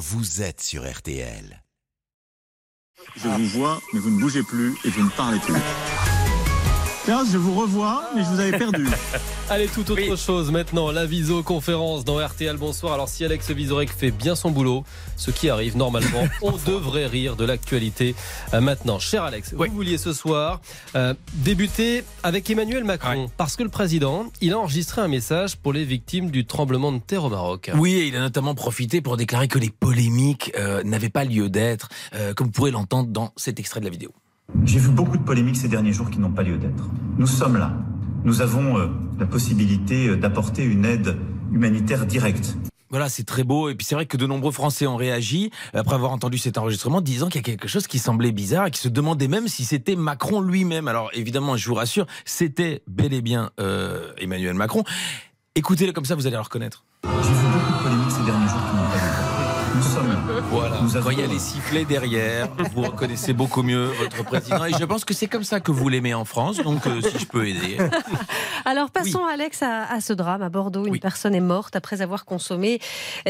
vous êtes sur RTL. Je vous vois, mais vous ne bougez plus et vous ne parlez plus. Je vous revois, mais je vous avais perdu. Allez, tout autre chose maintenant, la visioconférence dans RTL. Bonsoir. Alors, si Alex Visorek fait bien son boulot, ce qui arrive normalement, on devrait rire de l'actualité euh, maintenant. Cher Alex, vous vouliez ce soir euh, débuter avec Emmanuel Macron, parce que le président, il a enregistré un message pour les victimes du tremblement de terre au Maroc. Oui, et il a notamment profité pour déclarer que les polémiques euh, n'avaient pas lieu d'être, comme vous pourrez l'entendre dans cet extrait de la vidéo. J'ai vu beaucoup de polémiques ces derniers jours qui n'ont pas lieu d'être. Nous sommes là. Nous avons euh, la possibilité euh, d'apporter une aide humanitaire directe. Voilà, c'est très beau. Et puis c'est vrai que de nombreux Français ont réagi après avoir entendu cet enregistrement, disant qu'il y a quelque chose qui semblait bizarre et qui se demandait même si c'était Macron lui-même. Alors évidemment, je vous rassure, c'était bel et bien euh, Emmanuel Macron. Écoutez-le comme ça, vous allez le reconnaître. J'ai vu beaucoup de polémiques ces derniers jours Nous sommes voilà. Nous. Quand il y a les sifflets derrière, vous reconnaissez beaucoup mieux votre président. Et je pense que c'est comme ça que vous l'aimez en France, donc euh, si je peux aider. Alors passons, Alex, à, ce drame. À Bordeaux, une personne est morte après avoir consommé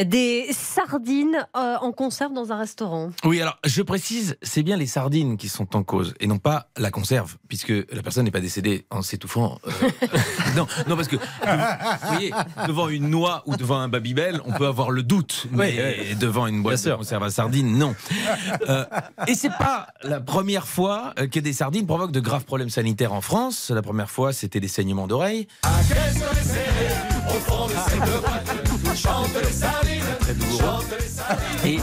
des sardines euh, en conserve dans un restaurant. Oui, alors je précise, c'est bien les sardines qui sont en cause et non pas la conserve, puisque la personne n'est pas décédée en s'étouffant. Euh, non, non, parce que vous voyez, devant une noix ou devant un Babybel, on peut avoir le doute, mais devant une boîte de conserve à sardines, non. Euh, et c'est pas la première fois que des sardines provoquent de graves problèmes sanitaires en France. La première fois, c'était des saignements d'oreilles. Et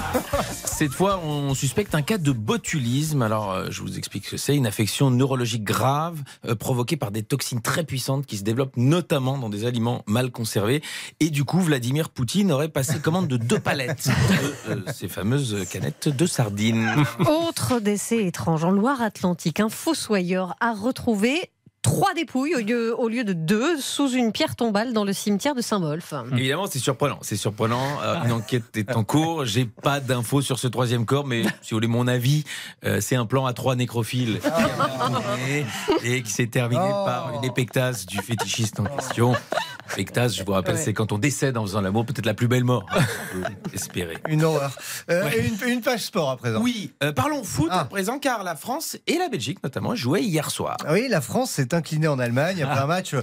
cette fois, on suspecte un cas de botulisme. Alors, euh, je vous explique ce que c'est. Une affection neurologique grave euh, provoquée par des toxines très puissantes qui se développent notamment dans des aliments mal conservés. Et du coup, Vladimir Poutine aurait passé commande de deux palettes de euh, ces fameuses canettes de sardines. Autre décès étrange en Loire-Atlantique. Un fossoyeur a retrouvé trois dépouilles au lieu, au lieu de deux sous une pierre tombale dans le cimetière de Saint-Wolf. Évidemment, c'est surprenant. C'est surprenant. Euh, une enquête est en cours. J'ai pas d'infos sur ce troisième corps, mais si vous voulez mon avis, euh, c'est un plan à trois nécrophiles et qui s'est terminé oh. par une épectase du fétichiste en question. Je vous rappelle, c'est quand on décède en faisant l'amour, peut-être la plus belle mort. espérer. Une horreur. Euh, une, page sport à présent. Oui, parlons foot ah. à présent, car la France et la Belgique notamment jouaient hier soir. Oui, la France s'est inclinée en Allemagne après ah. un match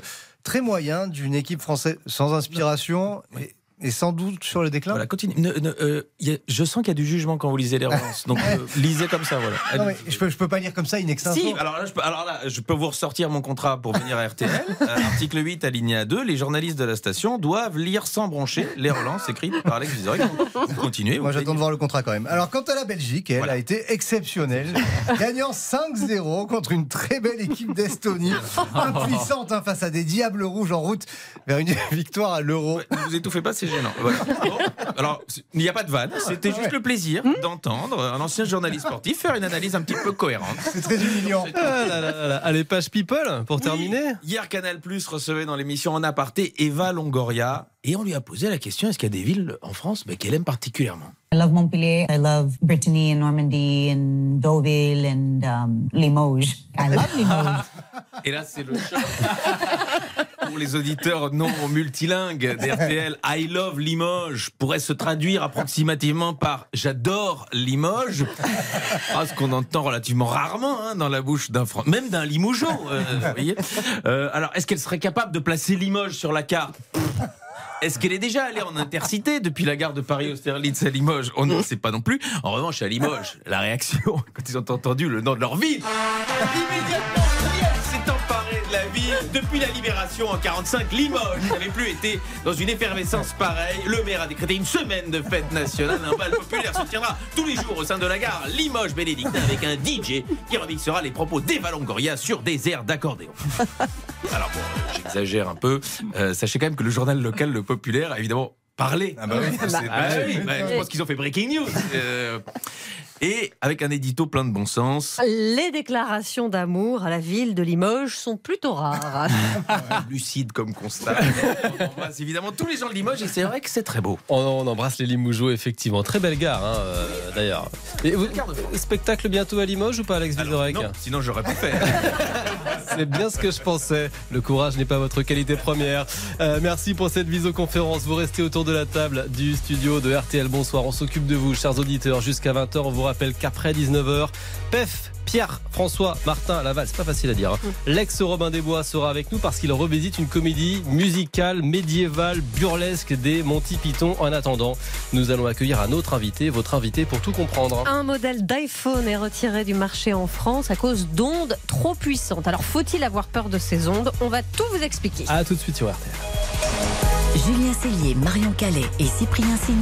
très moyen d'une équipe française sans inspiration. Et sans doute sur le déclin voilà, continue. Euh, je sens qu'il y a du jugement quand vous lisez les relances. Donc euh, lisez comme ça, voilà. Non, mais je peux, je peux pas lire comme ça, une Si, alors là, je peux, alors là, je peux vous ressortir mon contrat pour venir à RTL. Euh, article 8, alinéa 2. Les journalistes de la station doivent lire sans broncher les relances écrites par Alex Vizorek. Vous continuez. Moi, j'attends de voir le contrat quand même. Alors, quant à la Belgique, elle a été exceptionnelle, gagnant 5-0 contre une très belle équipe d'Estonie, impuissante hein, face à des diables rouges en route vers une victoire à l'euro. ne vous étouffez pas, c'est gênant. Alors, il n'y a pas de vanne, c'était juste le plaisir d'entendre un ancien journaliste sportif faire une analyse un petit peu cohérente. C'est très humiliant. Ah Allez, page People, pour terminer. Hier, Canal Plus recevait dans l'émission En aparté Eva Longoria et on lui a posé la question est-ce qu'il y a des villes en France qu'elle aime particulièrement? I love Montpellier. I love Brittany and Normandy and Deauville and um, Limoges. I love Limoges. Et là, c'est le choc. Pour les auditeurs non multilingues d'RTL, I love Limoges pourrait se traduire approximativement par j'adore Limoges. Ce qu'on entend relativement rarement hein, dans la bouche d'un Français, même d'un Limougeau. Euh, euh, alors, est-ce qu'elle serait capable de placer Limoges sur la carte? Est-ce qu'elle est déjà allée en intercité depuis la gare de Paris-Austerlitz à Limoges? On ne sait pas non plus. En revanche, à Limoges, la réaction, quand ils ont entendu le nom de leur ville, immédiatement, la ville. Depuis la libération en 45, Limoges n'avait plus été dans une effervescence pareille. Le maire a décrété une semaine de fête nationale. Un bal populaire se tiendra tous les jours au sein de la gare Limoges-Bénédictin avec un DJ qui remixera les propos d'Eva Longoria sur des airs d'accordéon. Alors bon, j'exagère un peu. Euh, sachez quand même que le journal local, le populaire, a évidemment parlé. Ah bah oui, bah, bah, bah, je pense qu'ils ont fait breaking news. Euh, et avec un édito plein de bon sens. Les déclarations d'amour à la ville de Limoges sont plutôt rares. Lucide comme constat. On embrasse évidemment tous les gens de Limoges et c'est vrai que c'est très beau. On, on embrasse les Limougeaux, effectivement. Très belle gare, hein, euh, d'ailleurs. Et vous- spectacle bientôt à Limoges ou pas, Alex Vizorek non, sinon j'aurais pas fait. C'est bien ce que je pensais. Le courage n'est pas votre qualité première. Euh, merci pour cette visioconférence. Vous restez autour de la table du studio de RTL. Bonsoir. On s'occupe de vous, chers auditeurs, jusqu'à 20h. On vous rappelle qu'après 19h, PEF, Pierre, François, Martin, Laval, c'est pas facile à dire. hein. L'ex Robin des Bois sera avec nous parce qu'il revisite une comédie musicale, médiévale, burlesque des Monty Python. En attendant, nous allons accueillir un autre invité, votre invité pour tout comprendre. Un modèle d'iPhone est retiré du marché en France à cause d'ondes trop puissantes. Alors faut-il avoir peur de ces ondes? On va tout vous expliquer. À tout de suite sur RTL. Julien Cellier, Marion Calais et Cyprien Sini